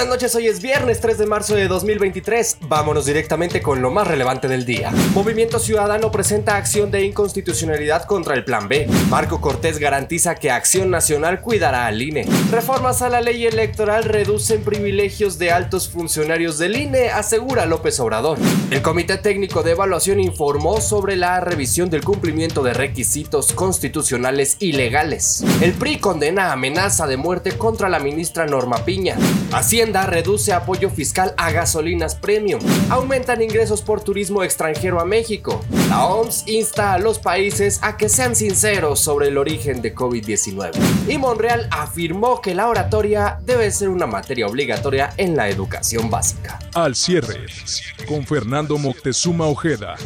buenas noches, hoy es viernes 3 de marzo de 2023. Vámonos directamente con lo más relevante del día. Movimiento Ciudadano presenta acción de inconstitucionalidad contra el Plan B. Marco Cortés garantiza que Acción Nacional cuidará al INE. Reformas a la ley electoral reducen privilegios de altos funcionarios del INE, asegura López Obrador. El Comité Técnico de Evaluación informó sobre la revisión del cumplimiento de requisitos constitucionales y legales. El PRI condena amenaza de muerte contra la ministra Norma Piña. Hacienda reduce apoyo fiscal a gasolinas premium. Aumentan ingresos por turismo extranjero a México. La OMS insta a los países a que sean sinceros sobre el origen de COVID-19. Y Monreal afirmó que la oratoria debe ser una materia obligatoria en la educación básica. Al cierre, con Fernando Moctezuma Ojeda.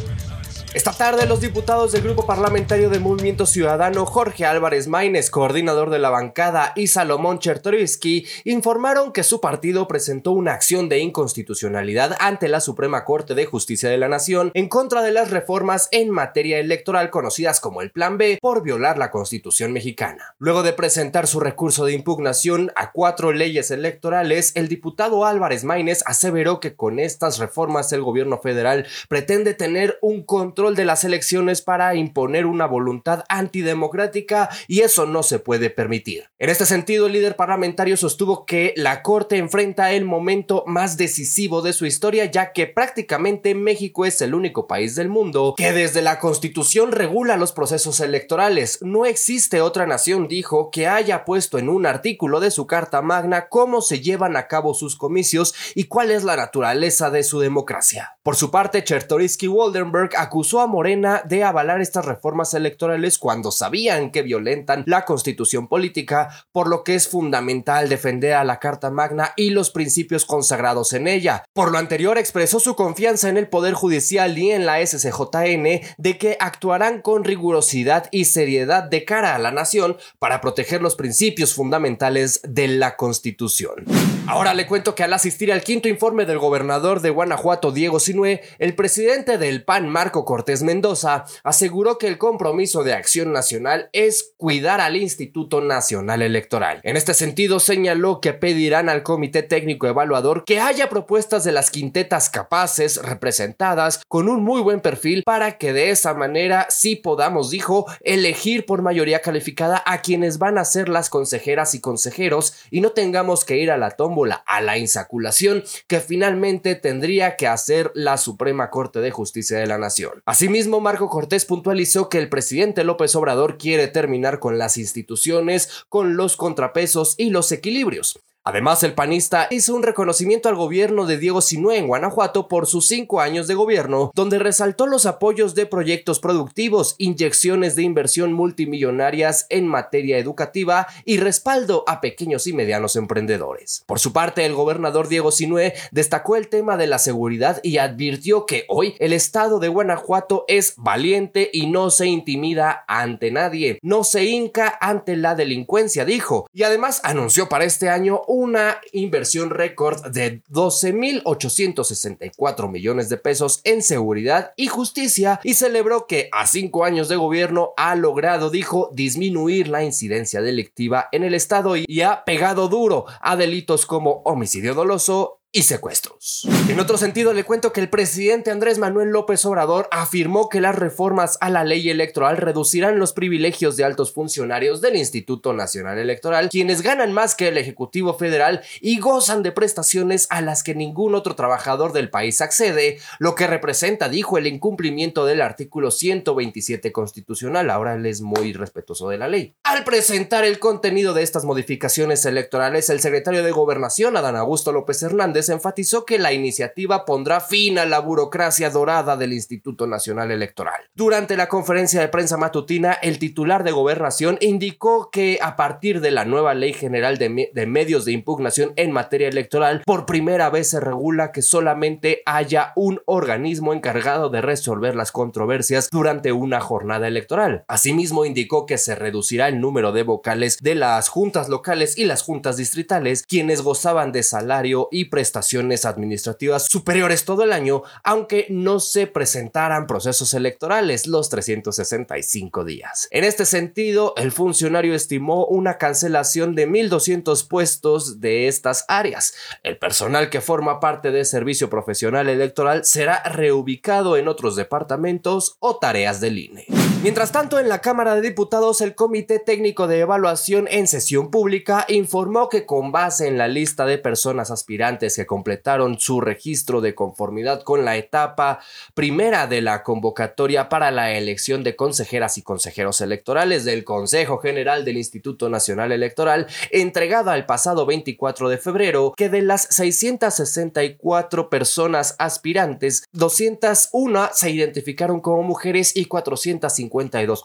Esta tarde los diputados del Grupo Parlamentario de Movimiento Ciudadano Jorge Álvarez Maínez, coordinador de la bancada, y Salomón Chertorivsky informaron que su partido presentó una acción de inconstitucionalidad ante la Suprema Corte de Justicia de la Nación en contra de las reformas en materia electoral conocidas como el Plan B por violar la Constitución mexicana. Luego de presentar su recurso de impugnación a cuatro leyes electorales, el diputado Álvarez Maínez aseveró que con estas reformas el gobierno federal pretende tener un control de las elecciones para imponer una voluntad antidemocrática y eso no se puede permitir. En este sentido, el líder parlamentario sostuvo que la Corte enfrenta el momento más decisivo de su historia ya que prácticamente México es el único país del mundo que desde la Constitución regula los procesos electorales. No existe otra nación, dijo, que haya puesto en un artículo de su Carta Magna cómo se llevan a cabo sus comicios y cuál es la naturaleza de su democracia. Por su parte, Chertorisky Waldenberg acusó a Morena de avalar estas reformas electorales cuando sabían que violentan la constitución política, por lo que es fundamental defender a la Carta Magna y los principios consagrados en ella. Por lo anterior, expresó su confianza en el Poder Judicial y en la SCJN de que actuarán con rigurosidad y seriedad de cara a la nación para proteger los principios fundamentales de la Constitución. Ahora le cuento que al asistir al quinto informe del gobernador de Guanajuato, Diego Sinue, el presidente del PAN, Marco Cortés Mendoza, aseguró que el compromiso de Acción Nacional es cuidar al Instituto Nacional Electoral. En este sentido, señaló que pedirán al Comité Técnico Evaluador que haya propuestas de las quintetas capaces, representadas, con un muy buen perfil, para que de esa manera sí podamos, dijo, elegir por mayoría calificada a quienes van a ser las consejeras y consejeros y no tengamos que ir a la toma a la insaculación que finalmente tendría que hacer la Suprema Corte de Justicia de la Nación. Asimismo, Marco Cortés puntualizó que el presidente López Obrador quiere terminar con las instituciones, con los contrapesos y los equilibrios. Además, el panista hizo un reconocimiento al gobierno de Diego Sinue en Guanajuato por sus cinco años de gobierno, donde resaltó los apoyos de proyectos productivos, inyecciones de inversión multimillonarias en materia educativa y respaldo a pequeños y medianos emprendedores. Por su parte, el gobernador Diego Sinue destacó el tema de la seguridad y advirtió que hoy el estado de Guanajuato es valiente y no se intimida ante nadie, no se hinca ante la delincuencia, dijo, y además anunció para este año una inversión récord de 12.864 millones de pesos en seguridad y justicia y celebró que a cinco años de gobierno ha logrado, dijo, disminuir la incidencia delictiva en el estado y ha pegado duro a delitos como homicidio doloso y secuestros. En otro sentido, le cuento que el presidente Andrés Manuel López Obrador afirmó que las reformas a la ley electoral reducirán los privilegios de altos funcionarios del Instituto Nacional Electoral, quienes ganan más que el Ejecutivo Federal y gozan de prestaciones a las que ningún otro trabajador del país accede, lo que representa, dijo, el incumplimiento del artículo 127 constitucional. Ahora él es muy respetuoso de la ley. Al presentar el contenido de estas modificaciones electorales, el secretario de Gobernación, Adán Augusto López Hernández, enfatizó que la iniciativa pondrá fin a la burocracia dorada del Instituto Nacional Electoral. Durante la conferencia de prensa matutina, el titular de gobernación indicó que a partir de la nueva Ley General de, Medios de Impugnación en materia electoral, por primera vez se regula que solamente haya un organismo encargado de resolver las controversias durante una jornada electoral. Asimismo, indicó que se reducirá el número de vocales de las juntas locales y las juntas distritales, quienes gozaban de salario y presupuesto prestaciones administrativas superiores todo el año, aunque no se presentaran procesos electorales los 365 días. En este sentido, el funcionario estimó una cancelación de 1.200 puestos de estas áreas. El personal que forma parte de servicio profesional electoral será reubicado en otros departamentos o tareas del INE. Mientras tanto, en la Cámara de Diputados, el Comité Técnico de Evaluación en sesión pública informó que con base en la lista de personas aspirantes que completaron su registro de conformidad con la etapa primera de la convocatoria para la elección de consejeras y consejeros electorales del Consejo General del Instituto Nacional Electoral, entregada el pasado 24 de febrero, que de las 664 personas aspirantes, 201 se identificaron como mujeres y 450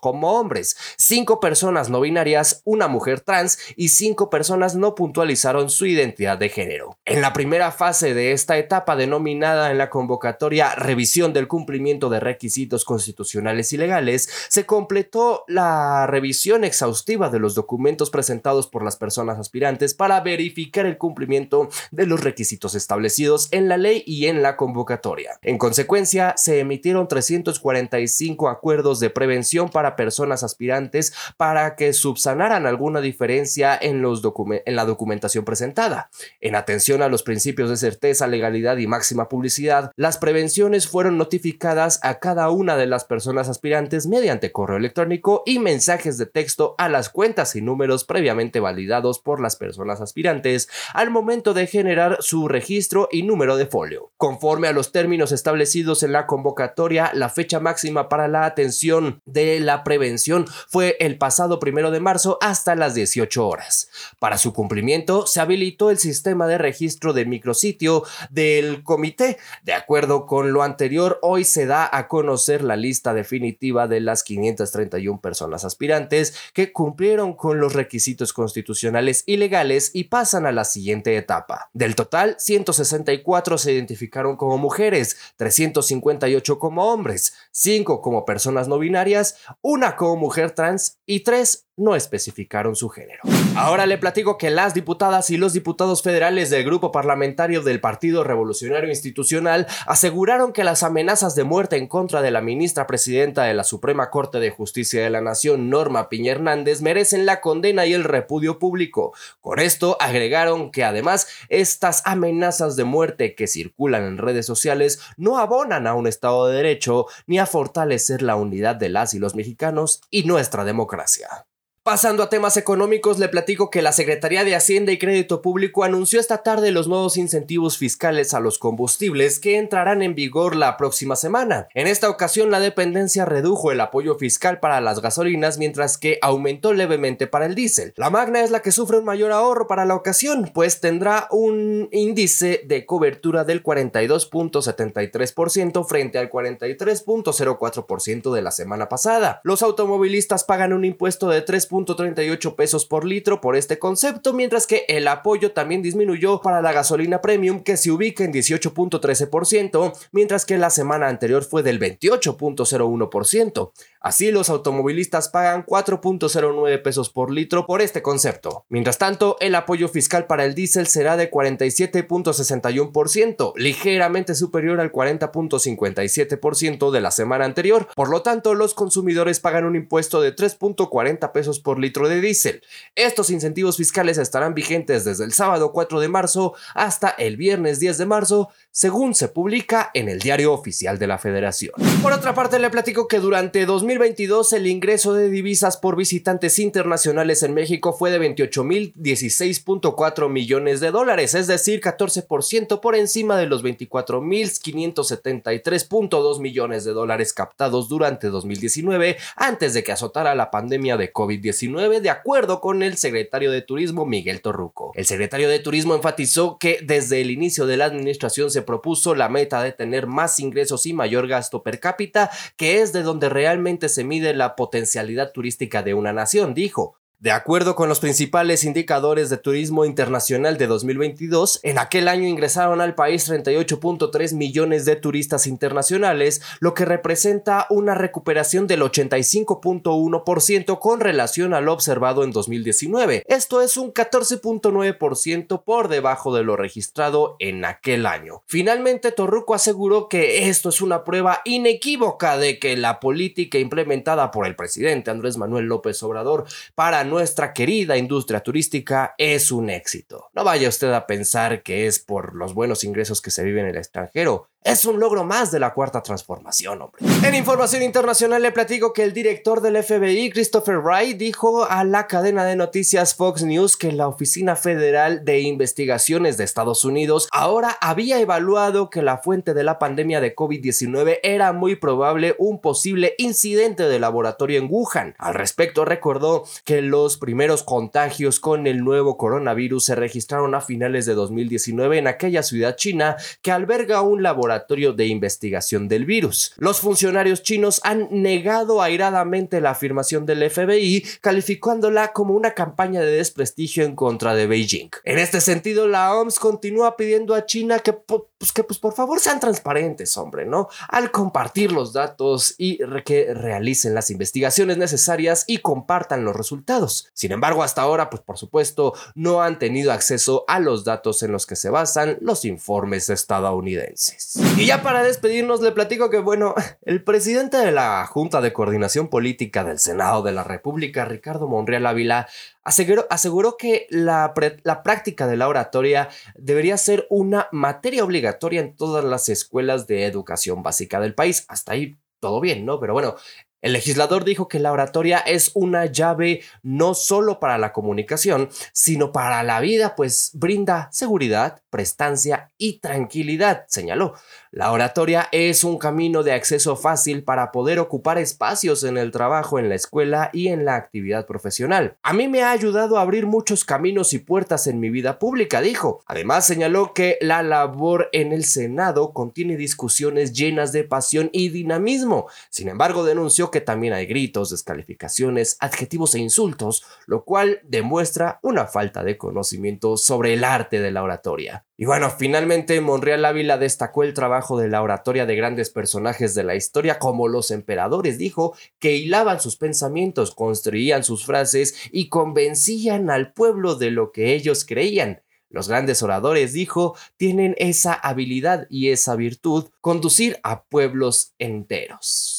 como hombres, cinco personas no binarias, una mujer trans y cinco personas no puntualizaron su identidad de género. En la primera fase de esta etapa denominada en la convocatoria revisión del cumplimiento de requisitos constitucionales y legales, se completó la revisión exhaustiva de los documentos presentados por las personas aspirantes para verificar el cumplimiento de los requisitos establecidos en la ley y en la convocatoria. En consecuencia, se emitieron 345 acuerdos de prevención para personas aspirantes para que subsanaran alguna diferencia en, los en la documentación presentada. En atención a los principios de certeza, legalidad y máxima publicidad, las prevenciones fueron notificadas a cada una de las personas aspirantes mediante correo electrónico y mensajes de texto a las cuentas y números previamente validados por las personas aspirantes al momento de generar su registro y número de folio. Conforme a los términos establecidos en la convocatoria, la fecha máxima para la atención de la prevención fue el pasado primero de marzo hasta las 18 horas. Para su cumplimiento se habilitó el sistema de registro de micrositio del comité. De acuerdo con lo anterior, hoy se da a conocer la lista definitiva de las 531 personas aspirantes que cumplieron con los requisitos constitucionales y legales y pasan a la siguiente etapa. Del total, 164 se identificaron como mujeres, 358 como hombres, 5 como personas no binarias una como mujer trans y tres no especificaron su género. Ahora le platico que las diputadas y los diputados federales del grupo parlamentario del Partido Revolucionario Institucional aseguraron que las amenazas de muerte en contra de la ministra presidenta de la Suprema Corte de Justicia de la Nación, Norma Piña Hernández, merecen la condena y el repudio público. Con esto agregaron que además estas amenazas de muerte que circulan en redes sociales no abonan a un Estado de Derecho ni a fortalecer la unidad de las y los mexicanos y nuestra democracia. Pasando a temas económicos, le platico que la Secretaría de Hacienda y Crédito Público anunció esta tarde los nuevos incentivos fiscales a los combustibles que entrarán en vigor la próxima semana. En esta ocasión, la dependencia redujo el apoyo fiscal para las gasolinas, mientras que aumentó levemente para el diésel. La Magna es la que sufre un mayor ahorro para la ocasión, pues tendrá un índice de cobertura del 42.73% frente al 43.04% de la semana pasada. Los automovilistas pagan un impuesto de 3 38 pesos por litro por este concepto, mientras que el apoyo también disminuyó para la gasolina premium que se ubica en 18.13%, mientras que la semana anterior fue del 28.01%. Así los automovilistas pagan 4.09 pesos por litro por este concepto. Mientras tanto, el apoyo fiscal para el diésel será de 47.61%, ligeramente superior al 40.57% de la semana anterior. Por lo tanto, los consumidores pagan un impuesto de 3.40 pesos por litro de diésel. Estos incentivos fiscales estarán vigentes desde el sábado 4 de marzo hasta el viernes 10 de marzo, según se publica en el Diario Oficial de la Federación. Por otra parte, le platico que durante 2022 el ingreso de divisas por visitantes internacionales en México fue de 28.016.4 millones de dólares, es decir, 14% por encima de los 24.573.2 millones de dólares captados durante 2019 antes de que azotara la pandemia de COVID-19, de acuerdo con el secretario de Turismo Miguel Torruco. El secretario de Turismo enfatizó que desde el inicio de la administración se propuso la meta de tener más ingresos y mayor gasto per cápita, que es de donde realmente se mide la potencialidad turística de una nación, dijo. De acuerdo con los principales indicadores de turismo internacional de 2022, en aquel año ingresaron al país 38.3 millones de turistas internacionales, lo que representa una recuperación del 85.1% con relación al observado en 2019. Esto es un 14.9% por debajo de lo registrado en aquel año. Finalmente, Torruco aseguró que esto es una prueba inequívoca de que la política implementada por el presidente Andrés Manuel López Obrador para nuestra querida industria turística es un éxito. No vaya usted a pensar que es por los buenos ingresos que se viven en el extranjero. Es un logro más de la cuarta transformación, hombre. En información internacional le platico que el director del FBI, Christopher Wright, dijo a la cadena de noticias Fox News que la Oficina Federal de Investigaciones de Estados Unidos ahora había evaluado que la fuente de la pandemia de COVID-19 era muy probable un posible incidente de laboratorio en Wuhan. Al respecto, recordó que los primeros contagios con el nuevo coronavirus se registraron a finales de 2019 en aquella ciudad china que alberga un laboratorio de investigación del virus. Los funcionarios chinos han negado airadamente la afirmación del FBI, calificándola como una campaña de desprestigio en contra de Beijing. En este sentido, la OMS continúa pidiendo a China que, pues, que pues, por favor sean transparentes, hombre, ¿no? Al compartir los datos y que realicen las investigaciones necesarias y compartan los resultados. Sin embargo, hasta ahora, pues por supuesto, no han tenido acceso a los datos en los que se basan los informes estadounidenses. Y ya para despedirnos le platico que, bueno, el presidente de la Junta de Coordinación Política del Senado de la República, Ricardo Monreal Ávila, aseguró, aseguró que la, la práctica de la oratoria debería ser una materia obligatoria en todas las escuelas de educación básica del país. Hasta ahí todo bien, ¿no? Pero bueno, el legislador dijo que la oratoria es una llave no solo para la comunicación, sino para la vida, pues brinda seguridad, prestancia y tranquilidad, señaló. La oratoria es un camino de acceso fácil para poder ocupar espacios en el trabajo, en la escuela y en la actividad profesional. A mí me ha ayudado a abrir muchos caminos y puertas en mi vida pública, dijo. Además señaló que la labor en el Senado contiene discusiones llenas de pasión y dinamismo. Sin embargo, denunció que también hay gritos, descalificaciones, adjetivos e insultos, lo cual demuestra una falta de conocimiento sobre el arte de la oratoria. Y bueno, finalmente Monreal Ávila destacó el trabajo de la oratoria de grandes personajes de la historia como los emperadores. Dijo que hilaban sus pensamientos, construían sus frases y convencían al pueblo de lo que ellos creían. Los grandes oradores, dijo, tienen esa habilidad y esa virtud, conducir a pueblos enteros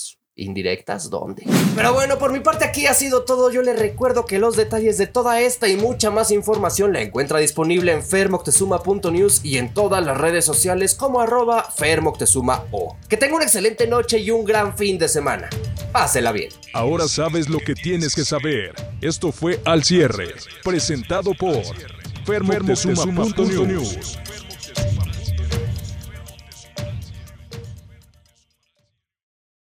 indirectas, ¿dónde? Pero bueno, por mi parte aquí ha sido todo. Yo les recuerdo que los detalles de toda esta y mucha más información la encuentra disponible en fermoctezuma.news y en todas las redes sociales como arroba fermoctezuma o. Que tenga una excelente noche y un gran fin de semana. Pásela bien. Ahora sabes lo que tienes que saber. Esto fue Al Cierre, presentado por fermoctezuma.news.